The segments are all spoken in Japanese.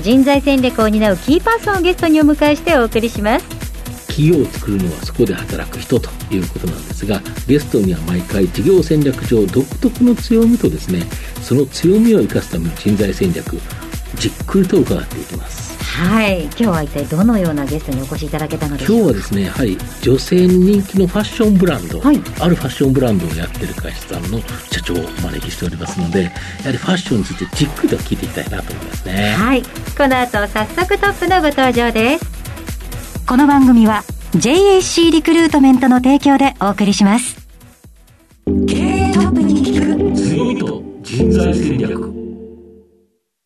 人材戦略を担うキーパーソンをゲストにお迎えしてお送りします。企業を作るのはそこで働く人ということなんですがゲストには毎回事業戦略上独特の強みとですねその強みを生かすための人材戦略じっくりと伺っていきます。はい。今日は一体どのようなゲストにお越しいただけたのでしょう今日はですねやはり女性に人気のファッションブランド、はい。あるファッションブランドをやってる会社さんの社長をお招きしておりますのでやはりファッションについてじっくりと聞いていきたいなと思いますね。はい。この後早速トップのご登場です。この番組は JAC リクルートメントの提供でお送りします。経営トップに聞く強みと人材戦略。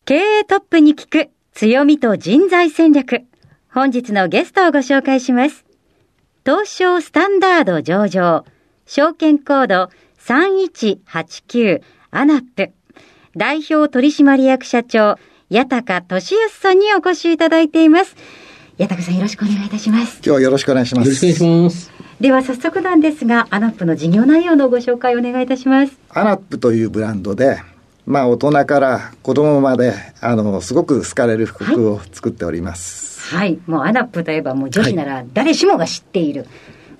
経営トップに聞く強みと人材戦略。本日のゲストをご紹介します。東証スタンダード上場、証券コード3189 ANAP、代表取締役社長、家髙利康さんにお越しいただいています。家髙さんよろしくお願いいたします。今日はよろしくお願いします。よろしくお願いしますでは早速なんですが、 ANAP の事業内容のご紹介をお願いいたします。 ANAP というブランドで、まあ大人から子供まで、あの、すごく好かれる服を作っております。はい。もうアナップといえばもう女子なら誰しもが知っている。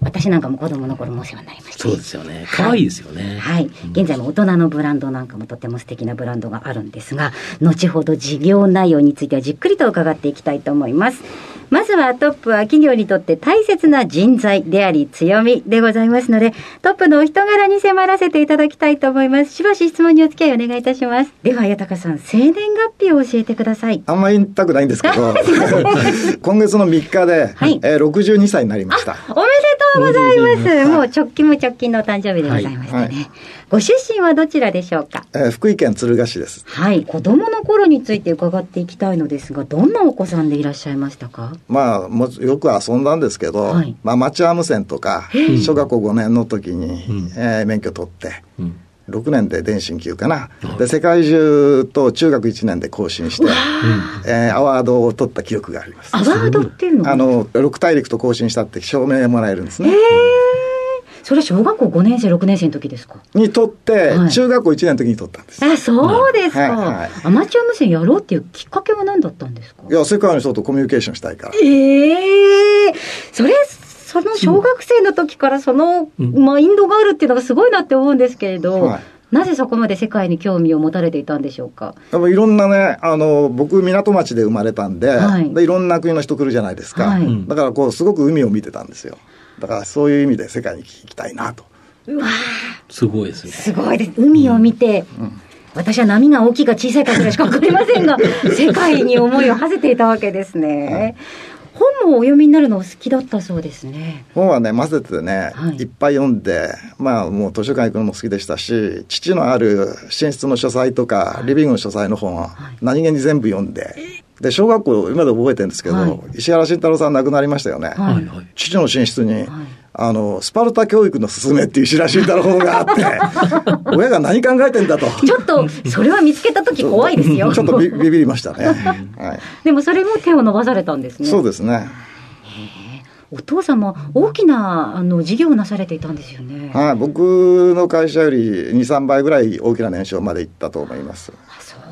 私なんかも子供の頃もお世話になりました。そうですよね可愛いですよね、はい。現在も大人のブランドなんかもとても素敵なブランドがあるんですが、後ほど事業内容についてはじっくりと伺っていきたいと思います。まずはトップは企業にとって大切な人材であり強みでございますので、トップのお人柄に迫らせていただきたいと思います。しばし質問にお付き合いお願いいたします。では、八高さん、生年月日を教えてください。あんまり言いたくないんですけど、今月の3日で、はいえー62歳になりました。おめでとうございます。おめでとうございますもう直近も直近のお誕生日でございましたね。はいはいご出身はどちらでしょうか？えー福井県敦賀市です。はい。子供の頃について伺っていきたいのですが、どんなお子さんでいらっしゃいましたか？まあ、もよく遊んだんですけど、はいまあ、町アーム線とか、小学校5年の時に、んえー免許取って、うん6年で電信級かな。で、世界中と中学1年で更新して、えーアワードを取った記憶があります。アワードっていうのは？あの、6大陸と更新したって証明もらえるんですね。それは小学校5年生、6年生の時ですか？に取って、はい。中学校1年の時に取ったんです。あ、そうですか、はいはいアマチュア無線やろうっていうきっかけは何だったんですか？いや、世界の人とコミュニケーションしたいから。ええそれ、その小学生の時からそのマインドがあるっていうのがすごいなって思うんですけれど、はい。なぜそこまで世界に興味を持たれていたんでしょうか？やっぱいろんなね、あの、僕、港町で生まれたんで、はい。い、でいろんな国の人来るじゃないですか。はい。だから、こう、すごく海を見てたんですよ。だから、そういう意味で世界に行きたいなと。うわすごいですねすごいです。海を見て、私は波が大きいか小さいかぐらいしかわかりませんが、世界に思いを馳せていたわけですね。本もお読みになるのお好きだったそうですね。本はね、混ぜてね、はいい、っぱい読んで、まあ、もう図書館行くのも好きでしたし、父のある寝室の書斎とか、リビングの書斎の本は、何気に全部読んで、で、小学校、今でも覚えてるんですけど、はい石原慎太郎さん亡くなりましたよね。はいはいはい父の寝室に、あの、スパルタ教育の勧めっていう石原慎太郎本があって、親が何考えてんだと。ちょっと、それは見つけた時怖いですよ。ちょっとビビビりましたね。はい。でもそれも手を伸ばされたんですね。そうですね。お父様、大きなあの事業をなされていたんですよね。はい。僕の会社より2、3倍ぐらい大きな年商まで行ったと思います。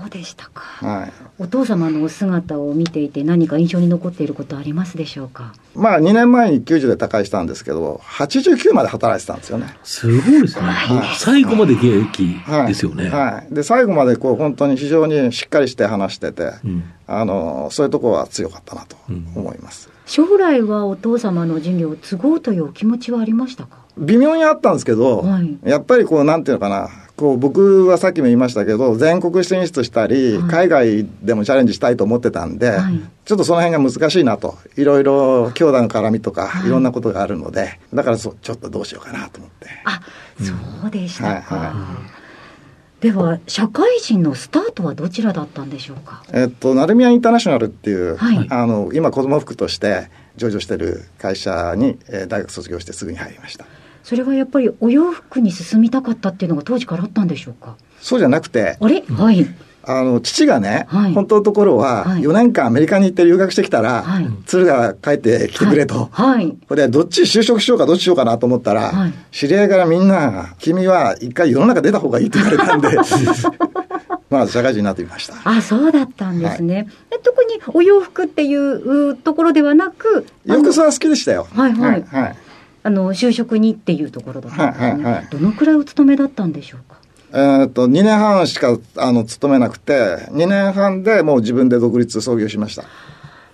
あそうでしたか？はい。お父様のお姿を見ていて何か印象に残っていることありますでしょうか？まあ、2年前に90で他界したんですけど、89まで働いてたんですよね。すごいですね、最後まで現役はい。ですよね、はい。で、最後までこう、本当に非常にしっかりして話してて、うんあの、そういうところは強かったなと思います。将来はお父様の事業を継ごうというお気持ちはありましたか？微妙にあったんですけど、はいやっぱりこう、なんていうのかな、こう僕はさっきも言いましたけど、全国進出したり、はい海外でもチャレンジしたいと思ってたんで、はいちょっとその辺が難しいなと、いろいろ兄弟の絡みとか、はいいろんなことがあるので、だからそちょっとどうしようかなと思って。あそうでしたか、はいはでは、社会人のスタートはどちらだったんでしょうか？えっと、ナルミアインターナショナルっていう、はいあの、今、子供服として上場してる会社に、えー大学卒業してすぐに入りました。それはやっぱりお洋服に進みたかったっていうのが当時からあったんでしょうか？そうじゃなくて、あれ？はい。あの、父がね、はい本当のところは、はい4年間アメリカに行って留学してきたら、はい鶴が帰ってきてくれと。はい。これどっち就職しようかどっちしようかなと思ったら、はい知り合いからみんな、君は一回世の中出た方がいいって言われたんで、まあ社会人になってみました。あ、そうだったんですね。え特にお洋服っていううところではなく、洋服は好きでしたよ。はいはいはい。あの就職にっていうところだったんですね。はいはいはいどのくらいお勤めだったんでしょうか？えーっと、2年半しか、あの、勤めなくて、2年半でもう自分で独立創業しました。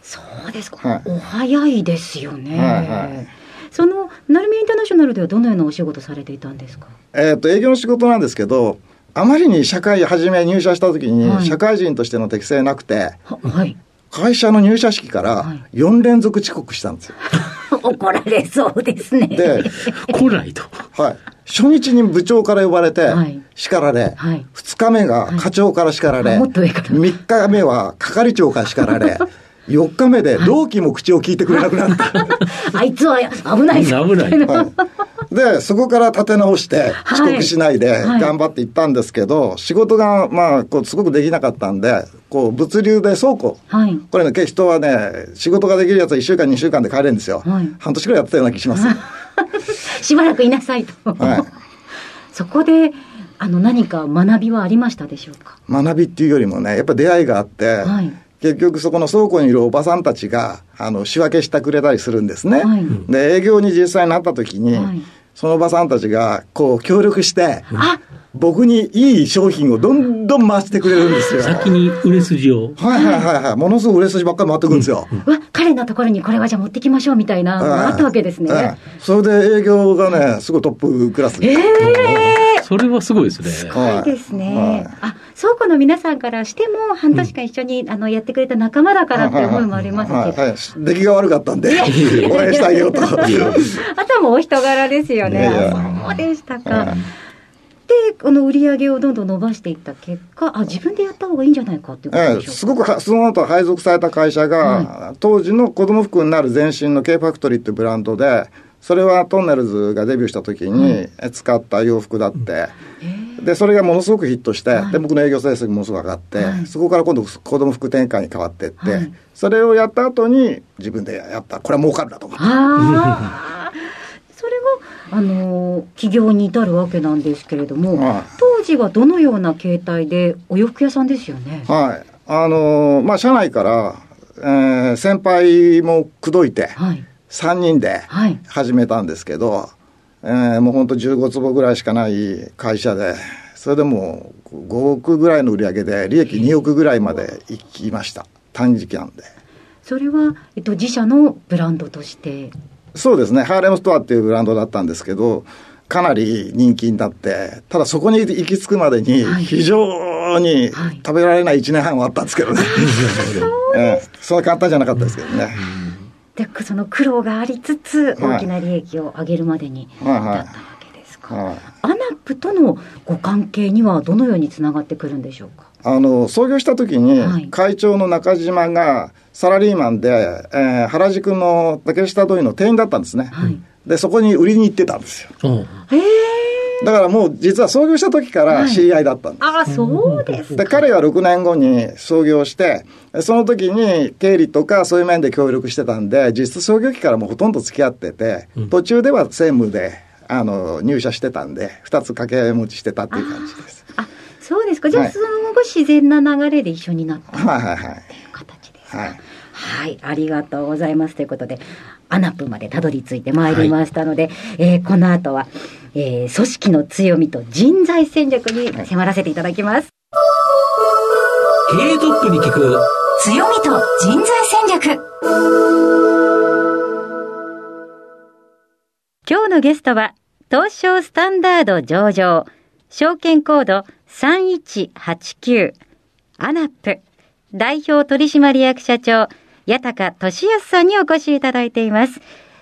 そうですか。はいお早いですよね。はいはいそのナルミインターナショナルではどのようなお仕事されていたんですか？えーっと、営業の仕事なんですけど、あまりに社会、初め入社した時に、はい社会人としての適性なくて、ははい。会社の入社式かはらい4連続遅刻したんですよ。怒られそうですね。で、来ないと。はい。初日に部長から呼ばれてはい、叱られ、はい2日目が課長から叱られ、あもっと上から3日目は係長から叱られ、4日目で同期も口を聞いてくれなくなった。あいつは危ないぞ危ない。はい、で、そこから立て直して、はい遅刻しないではい頑張っていったんですけど、仕事が、まあ、こう、すごくできなかったんで、こう、物流で倉庫。はい。これね、人はね、仕事ができるやつは1週間、2週間で帰れるんですよ。はい半年くらいやってたような気します。しばらくいなさいと。はい。そこで、あの、何か学びはありましたでしょうか？学びっていうよりもね、やっぱ出会いがあって、はい結局そこの倉庫にいるおばさんたちが、あの、仕分けしてくれたりするんですね。はいで、営業に実際になった時に、はいそのおばさんたちが、こう、協力して、あ僕にいい商品をどんどん回してくれるんですよ。先に売れ筋を。はいはいはいはい。ものすごく売れ筋ばっかり回ってくるんですよ。わ、彼のところにこれはじゃあ持ってきましょうみたいなのがあったわけですね。ええそれで営業がね、すごいトップクラスえで。えそれはすごいですね。すごいですね。あ、倉庫の皆さんからしても、半年間一緒に、あの、やってくれた仲間だからって思いもありますけど。はいはい出来が悪かったんで、応援してあげようと。あとはもうお人柄ですよね。いやいやあそうでしたか。はいで、この売り上げをどんどん伸ばしていった結果、あ、自分でやった方がいいんじゃないかっていうことええでしょうか。すごくはその後配属された会社が、当時の子供服になる前身の K ファクトリーっていうブランドで、それはトンネルズがデビューした時に使った洋服だって、で、それがものすごくヒットして、はいで、僕の営業成績ものすごく上がって、はいそこから今度子供服展開に変わっていって、はいそれをやった後に自分でやった。これは儲かるなと思って。ああ。それが、あのー起業に至るわけなんですけれども、はい当時はどのような形態で、お洋服屋さんですよね？はい。あのーまあ、社内から、えー先輩も口説いて、はい。3人ではい。始めたんですけど、えーもう本当15坪ぐらいしかない会社で、それでもう5億ぐらいの売り上げで、利益2億ぐらいまでいきました。短時間で。それは、えっと、自社のブランドとして？そうですね、ハーレムストアっていうブランドだったんですけど、かなり人気になって、ただそこに行き着くまでにはい、非常にはい食べられない1年半はあったんですけどね。ええそんな簡単じゃなかったですけどね。で、その苦労がありつつ、はい。大きな利益を上げるまでに至はい。ったわはいけですか。はい。アナップとのご関係にはどのようにつながってくるんでしょうか？あの創業した時に、はい。会長の中島がサラリーマンで、えー原宿の竹下通りの店員だったんですね、はい。でそこに売りに行ってたんですよ。う。んへえ。だからもう実は創業した時から知り合いだったんです、ああ、そうですでか。彼が6年後に創業してその時に経理とかそういう面で協力してたんで実質創業期からもうほとんど付き合ってて、途中では専務であの入社してたんで2つ掛け持ちしてたっていう感じですあ、そうですか。じゃあ、はいその後自然な流れで一緒になったっていうはいはいはい形ですか。はいはい、ありがとうございます。ということで、アナップまでたどり着いてまいりましたので、えーこの後は、えー組織の強みと人材戦略に迫らせていただきます。経営トップに聞く。強みと人材戦略。今日のゲストは、東証スタンダード上場、証券コード3189、アナップ、代表取締役社長、八高俊康さんにお越しいただいています。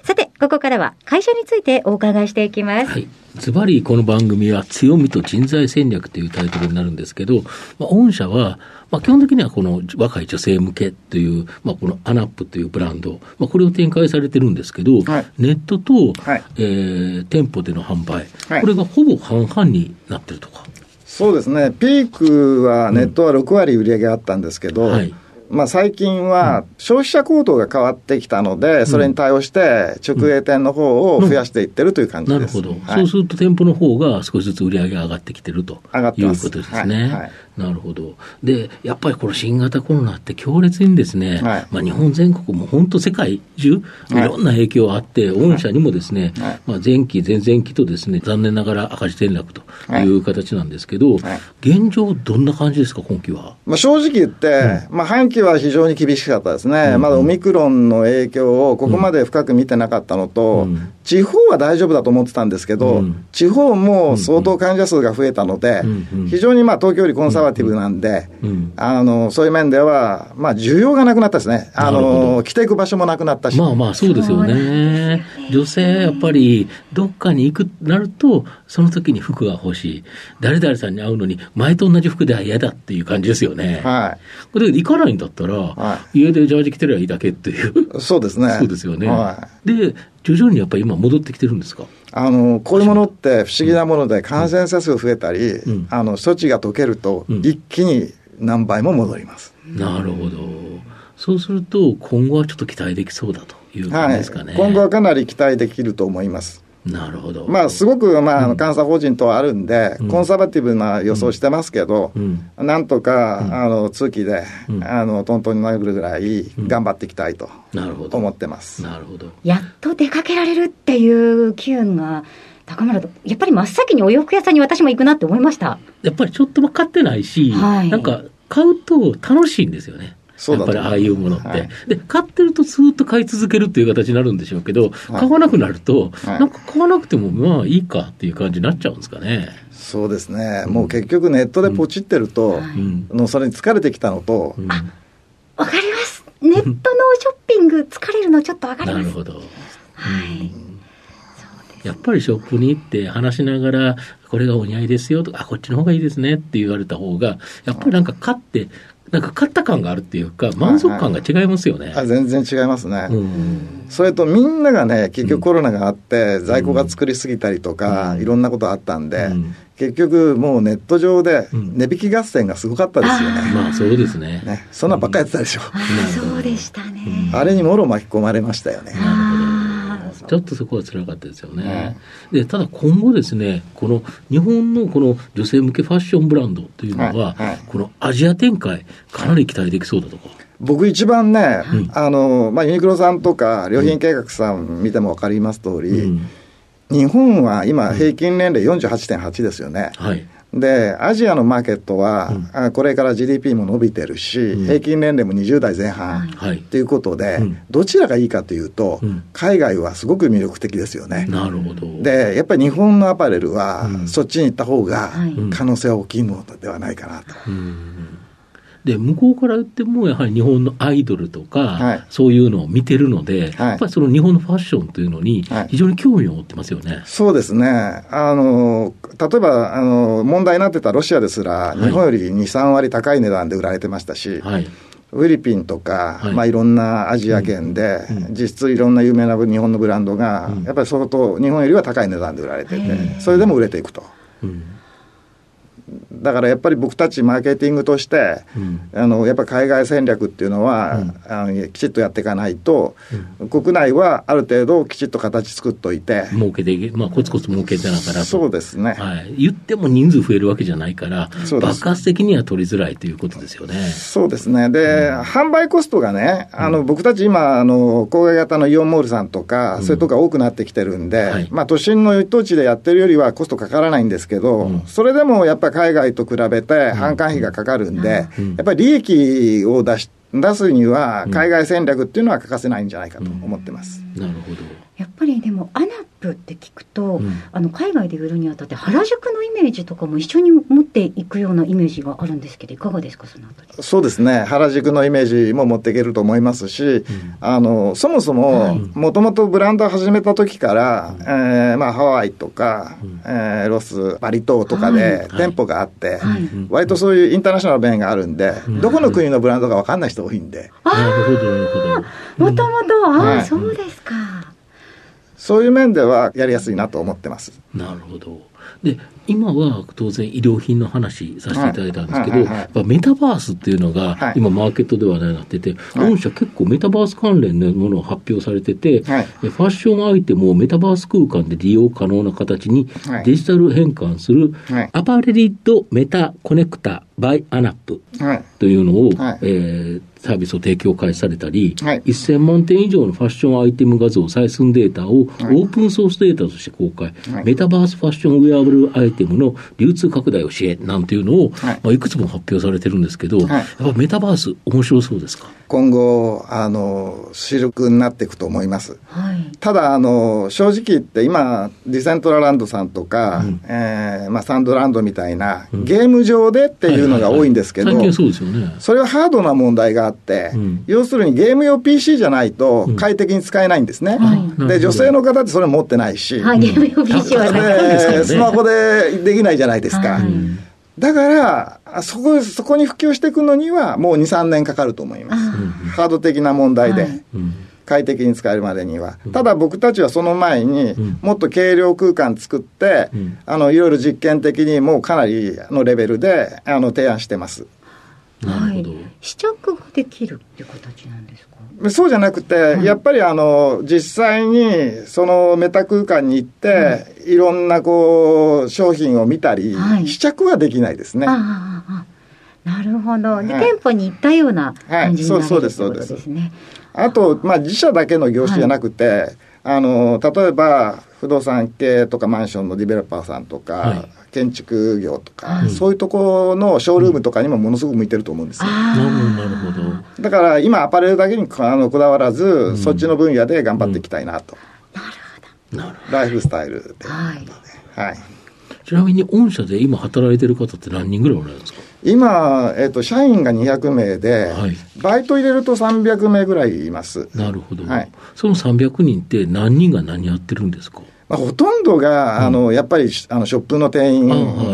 さて、ここからは会社についてお伺いしていきます。はい。ズバリこの番組は強みと人材戦略というタイトルになるんですけど、まあ、御社は、まあ、基本的にはこの若い女性向けという、まあ、このアナップというブランド、まあ、これを展開されてるんですけど、はいネットと、はいえー店舗での販売、はいこれがほぼ半々になってるとか。そうですね、ピークはネットは6割売り上げあったんですけど、はいまあ、最近は消費者行動が変わってきたので、それに対応して、直営店の方を増やしていってるという感じです。なるほど、はい。そうすると店舗の方が少しずつ売り上げが上がってきてると上がってます。いうことですね。はい。はい。なるほど。で、やっぱりこの新型コロナって強烈にですね、はい。まあ日本全国も本当世界中、いはい。ろんな影響あって、御社にもですね、はい。まあ前期、前々期とですね、残念ながら赤字転落とい。う形なんですけど、はい。現状どんな感じですか、今期は？まあ、正直言って、まあ、半期は非常に厳しかったですね、まだオミクロンの影響をここまで深く見てなかったのと、うん地方は大丈夫だと思ってたんですけど、うん地方も相当患者数が増えたので、うんうん。非常にまあ東京よりコンサバティブなんで、うんあのそういう面では、まあ、需要がなくなったですね、あの着ていく場所もなくなったし。まあまあそうですよね。女性やっぱりどっかに行くなると、その時に服が欲しい。誰々さんに会うのに前と同じ服では嫌だっていう感じですよね。はこれ行かないんだったら、は家でジャージ着てりゃいいだけっていう。い、そうですね。そうですよね。はいで、徐々にやっぱり今戻ってきてるんですか？あのこういうものって不思議なもので、感染者数増えたり、うんあの措置が解けると、うん一気に何倍も戻ります。なるほど。そうすると、今後はちょっと期待できそうだという感はいじですかね。、今後はかなり期待できると思います。なるほど。まあ、すごく、まあ、あの監査法人等あるんで、うんコンサバティブな予想してますけど、うんなんとか、うんあの通期で、うんあのトントンになるぐらいうん頑張っていきたいとなるほど。思ってます。なるほど。やっと出かけられるっていう機運が高まると、やっぱり真っ先にお洋服屋さんに私も行くなって思いました。やっぱりちょっとも買ってないし、はいなんか買うと楽しいんですよね。やっぱりああいうものって、はいで、買ってるとずっと買い続けるっていう形になるんでしょうけど、買わなくなると、はいなんか買わなくてもまあいいかっていう感じになっちゃうんですかね。そうですね、もう結局ネットでポチってると、はいうん。のそれに疲れてきたのと、うんわかります。ネットのショッピング疲れるのちょっとわかります。なるほど。はい。やっぱりショップに行って話しながら、これがお似合いですよとか、あ、こっちの方がいいですねって言われた方が、やっぱりなんか買って、なんか買った感があるっていうか、満足感が違いますよね。あ全然違いますね。うん。それとみんながね、結局コロナがあって、在庫が作りすぎたりとか、うんいろんなことあったんで、うん結局もうネット上でうん値引き合戦がすごかったですよね。まあそうですね。ねそんなんばっかりやってたでしょ。ああ、そうでしたね。あれにもろ巻き込まれましたよね。ちょっとそこは辛かったですよね。で、ただ今後ですね、この日本のこの女性向けファッションブランドというのは、はいはいこのアジア展開、かなり期待できそうだとか。僕一番ね、うんあの、まあ、ユニクロさんとか良品計画さん見ても分かります通り、うん。日本は今平均年齢48.8ですよね。はい。で、アジアのマーケットは、うんあこれから GDP も伸びてるし、うん平均年齢も20代前半はい。ということで、うんどちらがいいかというと、うん海外はすごく魅力的ですよね。なるほど。で、やっぱり日本のアパレルは、うんそっちに行った方がはい可能性は大きいのではないかなと。うんで向こうから言っても、やはり日本のアイドルとか、はい。そういうのを見てるので、はい。やっぱりその日本のファッションというのにはい、非常に興味を持ってますよね。そうですね。あの、例えば、あの、問題になってたロシアですら、い。日本より2、3割高い値段で売られてましたし、はい。フィリピンとか、はい。いまあ、いろんなアジア圏で、うん。実質いろんな有名な日本のブランドが、うん。やっぱり相当、日本よりは高い値段で売られてへて、ーそれでも売れていくと。うんだからやっぱり僕たちマーケティングとして、うん。あのやっぱ海外戦略っていうのは、うん。あのきちっとやっていかないと、国内はある程度きちっと形作っといて、儲けていけ、まあ、コツコツ儲けてながらと。そうですね。はい、言っても人数増えるわけじゃないから、爆発的には取りづらいということですよね。そうですね。で、販売コストがね、あの、僕たち今、あの、郊外型のイオンモールさんとか、うん。そういうとこが多くなってきてるんで、はい。まあ、都心の一等地でやってるよりはコストかからないんですけど、うん。それでもやっぱり海外と比べて販管費がかかるんで、うん。やっぱり利益を出し、出すにはうん。海外戦略っていうのは欠かせないんじゃないかと思ってます。なるほど。やっぱりでもアナップって聞くと、うん、あの海外で売るにあたって原宿のイメージとかも一緒に持っていくようなイメージがあるんですけどいかがですかそのあたり。そうですね。原宿のイメージも持っていけると思いますし、うん、あのそもそももともとブランドを始めた時から、うん、えー、まあ、ハワイとか、うん、えー、ロスバリ島とかで店舗があって、はい、割とそういうインターナショナル弁があるんで、どこの国のブランドか分かんない人多いんで。なるほどなるほど。もともとああ、はい、そうですかそういう面ではやりやすいなと思ってます。なるほど。で、今は当然衣料品の話させていただいたんですけど、メタバースっていうのが今マーケットで話題になってて、御社結構メタバース関連のものを発表されてて、ファッションアイテムをメタバース空間で利用可能な形にデジタル変換する、アパレリッド Meta Connector by ANAPというのを、えー、サービスを提供開始されたり、はい、1000万点以上のファッションアイテム画像採寸データをオープンソースデータとして公開、はい、メタバースファッションウェアブルアイテムの流通拡大を支援なんていうのを、はい。まあ、いくつも発表されてるんですけど、やっぱメタバース、面白そうですか？今後、あの、主力になっていくと思います。はい、ただ、あの、正直言って今、ディセントラランドさんとか、うん、えー、まあ、サンドランドみたいな、ゲーム上でっていうのが多いんですけど、そうですよね。それはハードな問題があって、うん、要するにゲーム用 PC じゃないと快適に使えないんですね。うん、で、女性の方ってそれ持ってないし、はい、ゲーム用 PC はで、スマホでできないじゃないですか。だから、そこ、そこに普及していくのには、もう2、3年かかると思います。ハード的な問題で。はい快適に使えるまでには。ただ僕たちはその前に、もっと軽量空間作って、あの、いろいろ実験的にもうかなりのレベルで、あの、提案してます。はい、試着ができるっていう形なんですか？そうじゃなくて、はい、やっぱりあの実際にそのメタ空間に行って、はい、いろんなこう商品を見たり、はい、試着はできないですね。ああなるほど、はい、店舗に行ったような感じになる、はい、そうですそうです。ね。あと、まあ、自社だけの業種じゃなくて、あの例えば不動産系とかマンションのディベロッパーさんとか、建築業とか、そういうところのショールームとかにもものすごく向いてると思うんですよ。なるほど。だから今アパレルだけにあのこだわらず、そっちの分野で頑張っていきたいなと。なるほど。ライフスタイルで。はい。はい。ちなみに御社で今働いてる方って何人ぐらいおられるんですか？今、えっ、ー、と、社員が200名で、はい、バイト入れると300名ぐらいいます。なるほど。はい、その300人って何人が何やってるんですか？まあ、ほとんどが、あの、やっぱり、あの、ショップの店員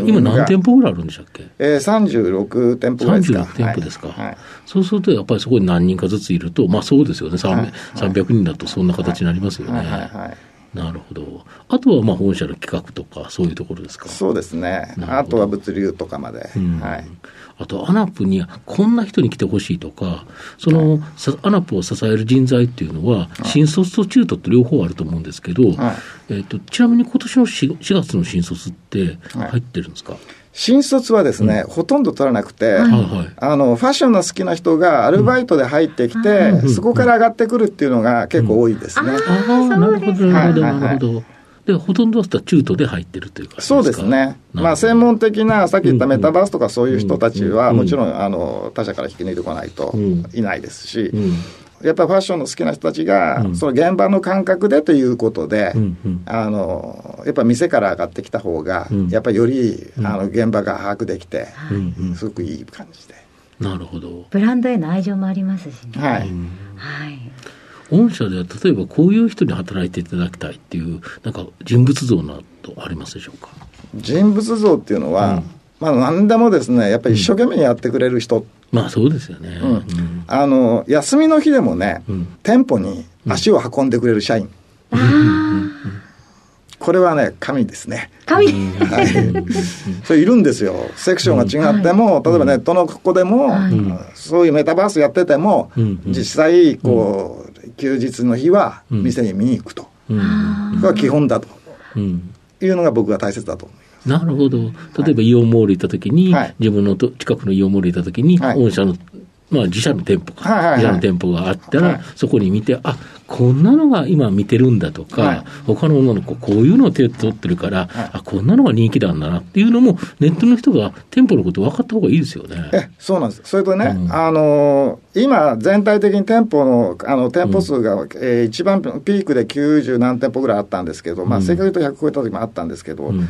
今何店舗ぐらいあるんでしたっけ？えー、36店舗ぐらいですか。36店舗ですか、はい。そうすると、やっぱりそこに何人かずついると、まあそうですよね。はい、300人だとそんな形になりますよね。はいなるほど。あとはまあ本社の企画とか、そういうところですか？そうですね。あとは物流とかまで。うん、はい。あと、 ANAP にはこんな人に来てほしいとか、その、はい、 ANAP を支える人材っていうのは、新卒と中途って両方あると思うんですけど、はい、えーと、ちなみに今年の 4, 4月の新卒って入ってるんですか、はい新卒はですね、うん、ほとんど取らなくて、はい、あの、ファッションの好きな人がアルバイトで入ってきて、うん、そこから上がってくるっていうのが結構多いですね。うん、ああ、なるほど、なるほど、なるほど。で、ほとんどは中途で入ってるというかそうですね。まあ、専門的な、さっき言ったメタバースとかそういう人たちは、もちろん、あの、他社から引き抜いてこないといないですし、やっぱりファッションの好きな人たちが、その現場の感覚でということで、あの、やっぱ店から上がってきた方が、やっぱりより、あの、現場が把握できて、すごくいい感じで。なるほど。ブランドへの愛情もありますしね。はい。はい。御社では例えばこういう人に働いていただきたいっていうなんか人物像などありますでしょうか？人物像っていうのは、うん、まあ何でもですねやっぱり一生懸命やってくれる人、うん、まあそうですよね、うん、あの休みの日でもね、店舗に足を運んでくれる社員、これはね、神ですね。神、はい、それいるんですよ。セクションが違っても、例えばネットのここでも、そういうメタバースやってても、実際、こう、休日の日は店に見に行くと、うん、これは基本だと、いうのが僕が大切だと思います。なるほど。例えばイオンモール行った時に、はい、自分の近くのイオンモール行った時に、はい、御社のまあ自社の店舗か、はいはいはい。自社の店舗があったら、はい。そこに見て、あこんなのが今見てるんだとか、はい。他の女の子、こういうのを手取ってるから、あこんなのが人気なんだなっていうのも、ネットの人が店舗のこと分かった方がいいですよね。えそうなんです。それとね、うん。あのー今、全体的に店舗の、あの、店舗数が、えー一番ピークで90何店舗ぐらいあったんですけど、まあ、うん。正確に言うと100超えた時もあったんですけど、うん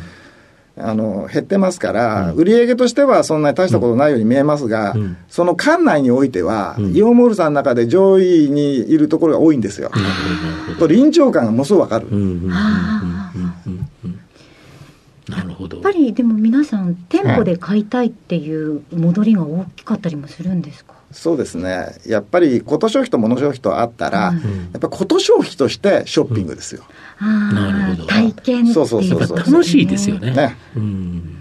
あの、減ってますから、うん。売上としてはそんなに大したことないように見えますが、うん。その館内においては、うん。イオンモールさんの中で上位にいるところが多いんですよ。と臨場感がものすごくわかる。うんうんうんうんあうんうんうんなるほど。やっぱりでも皆さん店舗で買いたいっていう戻りが大きかったりもするんですか、そうですね。やっぱり、こと消費と物消費とあったら、うん。やっぱこと消費としてショッピングですよ。あなるほど。あ体験っていうそうそうそうそうやっぱ楽しいですよね。ね。うん。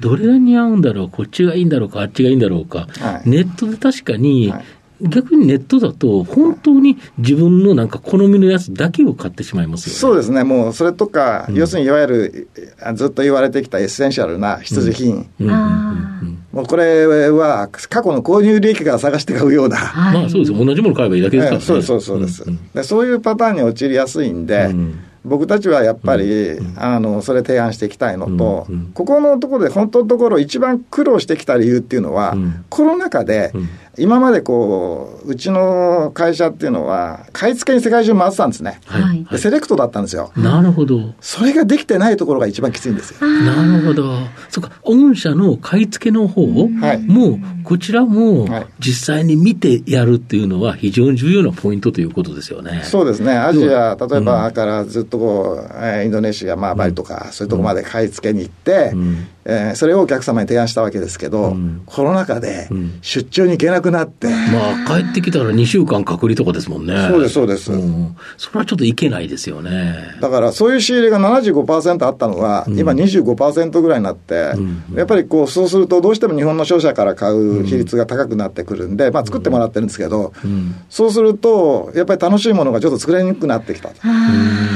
どれが似合うんだろう、こっちがいいんだろうか、あっちがいいんだろうか、はい。ネットで確かに、はい逆にネットだと、本当に自分のなんか好みのやつだけを買ってしまいますよね。そうですね、もうそれとか、うん。要するにいわゆるあずっと言われてきたエッセンシャルな必需品、うんうんうんうん。もうこれは過去の購入履歴から探して買うような、はい。まあそうですよ、同じもの買えばいいだけですからね。ええそうです、そうです。そうです、ん。んでそういうパターンに陥りやすいんで、うん。僕たちはやっぱり、あのそれ提案していきたいのと、うんうん。ここのところで本当のところ、一番苦労してきた理由っていうのは、うん。コロナ禍で、うん今までこう、うちの会社っていうのは、買い付けに世界中回ってたんですね。はい。セレクトだったんですよ。なるほど。それができてないところが一番きついんですよ。なるほど。そっか、御社の買い付けの方はい。も、こちらもはい。実際に見てやるっていうのは非常に重要なポイントということですよね。そうですね、アジア、例えばからずっとこう、えーインドネシア、まあ、バリとか、そういうところまで買い付けに行って、うん。えーそれをお客様に提案したわけですけど、うん。コロナ禍でうん。出張に行けなくなって、まあ、帰ってきたら2週間隔離とかですもんね。そうですそうです。ん。それはちょっといけないですよね。だからそういう仕入れが75%あったのが、うん。今25%ぐらいになって、うん。やっぱりこうそうすると、どうしても日本の商社から買う比率が高くなってくるんで、まあ、作ってもらってるんですけど、うん。そうすると、やっぱり楽しいものがちょっと作れにくくなってきただか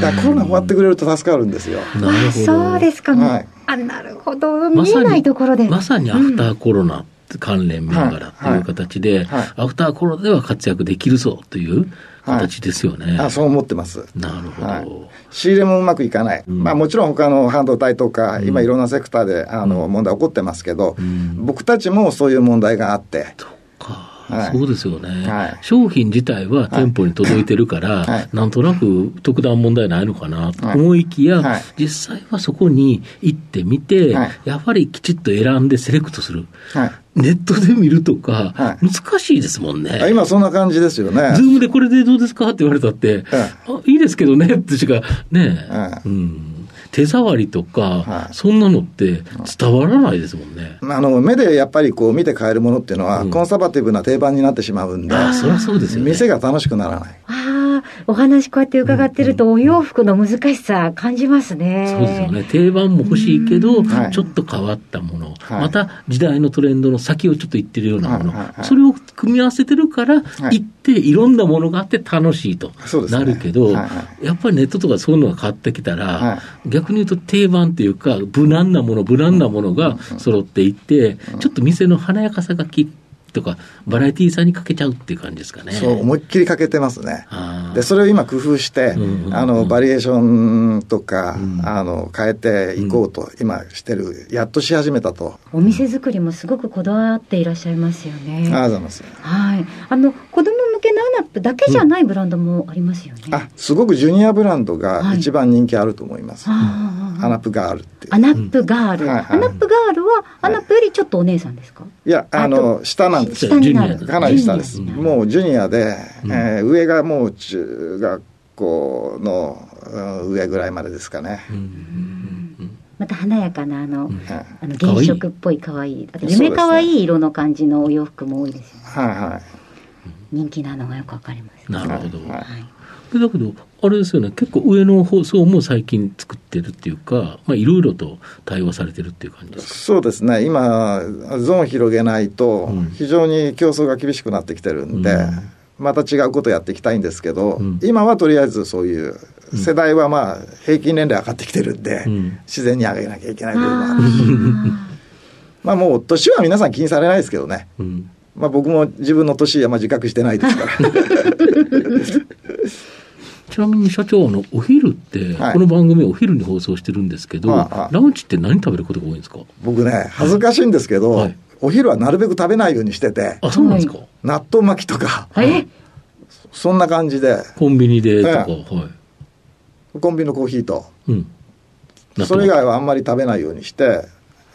らコロナ終わってくれると助かるんですよ。なるほど。そうですか、はい。あなるほど。見えないところで。まさにアフターコロナ関連銘柄という形で、はい。はいアフターコロナでは活躍できるぞという形ですよね。あそう思ってます。なるほど。はい。仕入れもうまくいかない、うん。まあ、もちろん他の半導体とか、うん。今、いろんなセクターであの問題起こってますけど、うん。僕たちもそういう問題があって、そっかはい。そうですよね、はい。商品自体は店舗に届いてるから、はい。なんとなく特段問題ないのかなと思いきや、はい。実際はそこに行ってみて、はい。やはりきちっと選んでセレクトする。はい。ネットで見るとか、はい。難しいですもんね。あ今、そんな感じですよね。ズ。ームでこれでどうですかって言われたって、あいいですけどねってしか、ね、え。えうん、手触りとか、はい。そんなのって伝わらないですもんね。あの目でやっぱりこう見て買えるものっていうのは、うん。コンサバティブな定番になってしまうんで、あそりゃそうですよね。店が楽しくならない。ああお話こうやって伺ってると、お洋服の難しさ感じますね。そうですよね。定番も欲しいけど、はい。ちょっと変わったもの、はい。また時代のトレンドの先をちょっと言ってるようなもの、はいはいはい。それを組み合わせてるから、はい。行っていろんなものがあって楽しいとなるけど、やっぱりネットとかそういうのが変わってきたら、は逆に言うと定番っていうか、無難なもの、無難なものが揃っていって、ちょっと店の華やかさがきとか、バラエティーさに欠けちゃうっていう感じですかね。そう、思いっきり欠けてますね。で、それを今工夫して、うんうんあの、バリエーションとか、うんあの、変えていこうと、今してる、やっとし始めたと。お店作りもすごくこだわっていらっしゃいますよねありがとうございます。はいあの子供 ANAP だけじゃないブランドもありますよね、あ、すごくジュニアブランドがはい。一番人気あると思います。ああ ANAP GIRL っていう。 ANAP GIRL、はいはい。アナップガールはアナップよりちょっとお姉さんですか、い。や、あの、下なんですよ。下になる。かなり下です。もうジュニアで、うん。えー上がもう中学校のうん上ぐらいまでですかね。うん。うん。うん。また華やかなあの,、うん。はい。あの原色っぽい可愛い。あとそうですね夢可愛い色の感じのお洋服も多いですよね。はいはい。人気なのがよくわかります。なるほど。はい。だけど、あれですよね、結構上の放送も最近作ってるっていうか、まあ、いろいろと対応されてるっていう感じですか？そうですね、今、ゾーン広げないとうん、非常に競争が厳しくなってきてるんで、うん。また違うことやっていきたいんですけど、うん。今はとりあえずそういう、世代はまあ、平均年齢上がってきてるんで、うん。自然に上げなきゃいけない部分もある。あ まあもう、年は皆さん気にされないですけどね、うんまあ僕も自分の年はまあ自覚してないですから。ちなみに社長、あの、お昼って、はい。この番組はお昼に放送してるんですけど、ああ。ランチって何食べることが多いんですか？僕ね、恥ずかしいんですけど、はい。お昼はなるべく食べないようにしてて、あ、そうなんですか、納豆巻きとか、えそんな感じで、コンビニでとか、えはい。コンビニのコーヒーと、うん。それ以外はあんまり食べないようにして、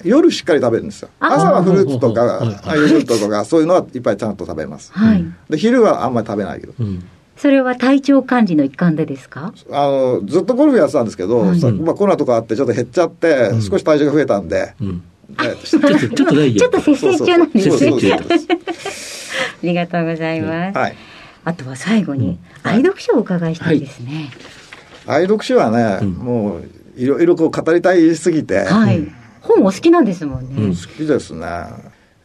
夜しっかり食べるんですよ。あ朝はフルーツとか、はいヨーグルトとか、そういうのはいっぱいちゃんと食べます。はい。で、昼はあんまり食べないよ。うん。それは体調管理の一環でですか？あの、ずっとゴルフやってたんですけど、はいさまあ、コロナとかあってちょっと減っちゃって、ん少し体重が増えたんで、うん。えちょっと、ちょっと。ちょっと節制中なんですね。そうそうそう節制中ありがとうございます。はい。あとは最後に、愛読書をお伺いしたいですね。愛読書はね、うんもう、いろいろこう語りたいすぎて、はい。本お好きなんですもんね。うん好きですね。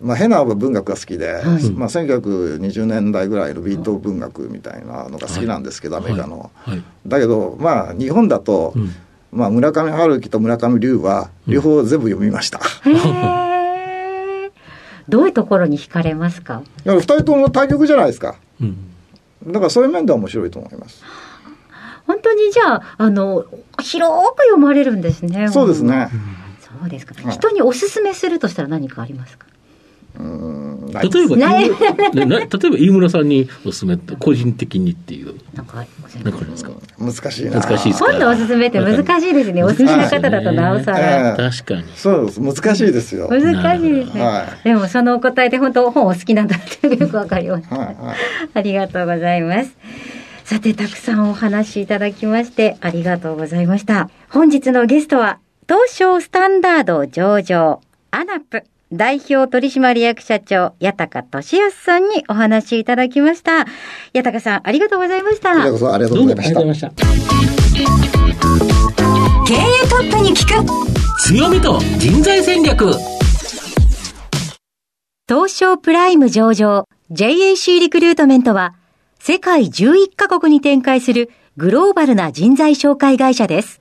まあ、変な文学が好きで、はいまあ、1920年代ぐらいのビート文学みたいなのが好きなんですけど、アメリカの。はい。だけど、まあ、日本だと、うんまあ、村上春樹と村上龍は、両方全部読みました。へーどういうところに惹かれますか？いや二人とも対局じゃないですか。うん。だからそういう面では面白いと思います。本当にじゃあ、あの、広く読まれるんですね。そうですね。そうですか。はい人におすすめするとしたら何かありますか？例えば、例えば飯村さんにおすすめって、個人的にっていう、なんか、なんかありますか？難しいな。難しいですか？本のおすすめって難しいですね。お好きな方だとなおさら。ええ確かに。そうです。難しいですよ。はい、難しいですね。はでもそのお答えで本当本お好きなんだってよくわかります。はい。ありがとうございます。さて、たくさんお話しいただきまして、ありがとうございました。本日のゲストは、東証スタンダード上場、アナップ、代表取締役社長、八高俊康さんにお話しいただきました。八高さん、ありがとうございました。こちらこそありがとどうもあうございましたりがとうござい。ました。経営トップに聞く強みと人材戦略。東証プライム上場 JAC リクルートメントは世界11カ国に展開するグローバルな人材紹介会社です。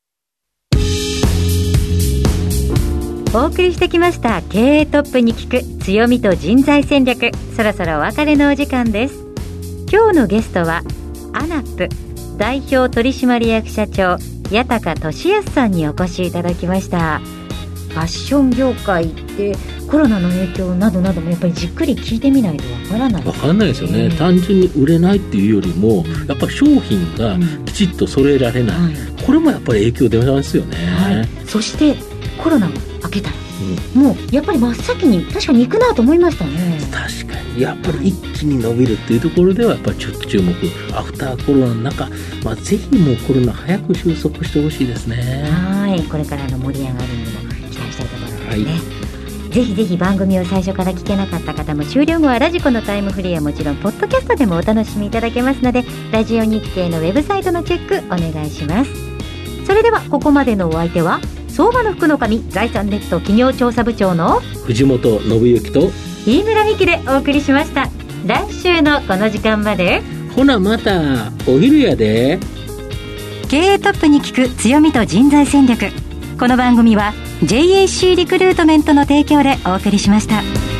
お送りしてきました経営トップに聞く強みと人材戦略。そろそろお別れのお時間です。今日のゲストはアナップ代表取締役社長八高俊康さんにお越しいただきました。ファッション業界ってコロナの影響などなどもやっぱりじっくり聞いてみないとわからない。わかんないですよね、うん。単純に売れないっていうよりも、やっぱり商品がきちっと揃えられない、はい。これもやっぱり影響出ますよね。はい、そしてコロナが明けたらうん。もうやっぱり真っ先に確かに行くなと思いましたね。確かに。やっぱり一気に伸びるっていうところではやっぱりちょっと注目。アフターコロナの中、まあ、ぜひもうコロナ早く収束してほしいですね。はい。これからの盛り上がりにも期待したいところですね、はい。ぜひぜひ番組を最初から聞けなかった方も終了後はラジコのタイムフリーはもちろんポッドキャストでもお楽しみいただけますのでラジオ日経のウェブサイトのチェックお願いします。それではここまでのお相手は相場の福の神財産ネット企業調査部長の藤本信之と飯村美希でお送りしました。来週のこの時間まで。ほなまたお昼やで。経営トップに聞く強みと人材戦略。この番組は JAC リクルートメントの提供でお送りしました。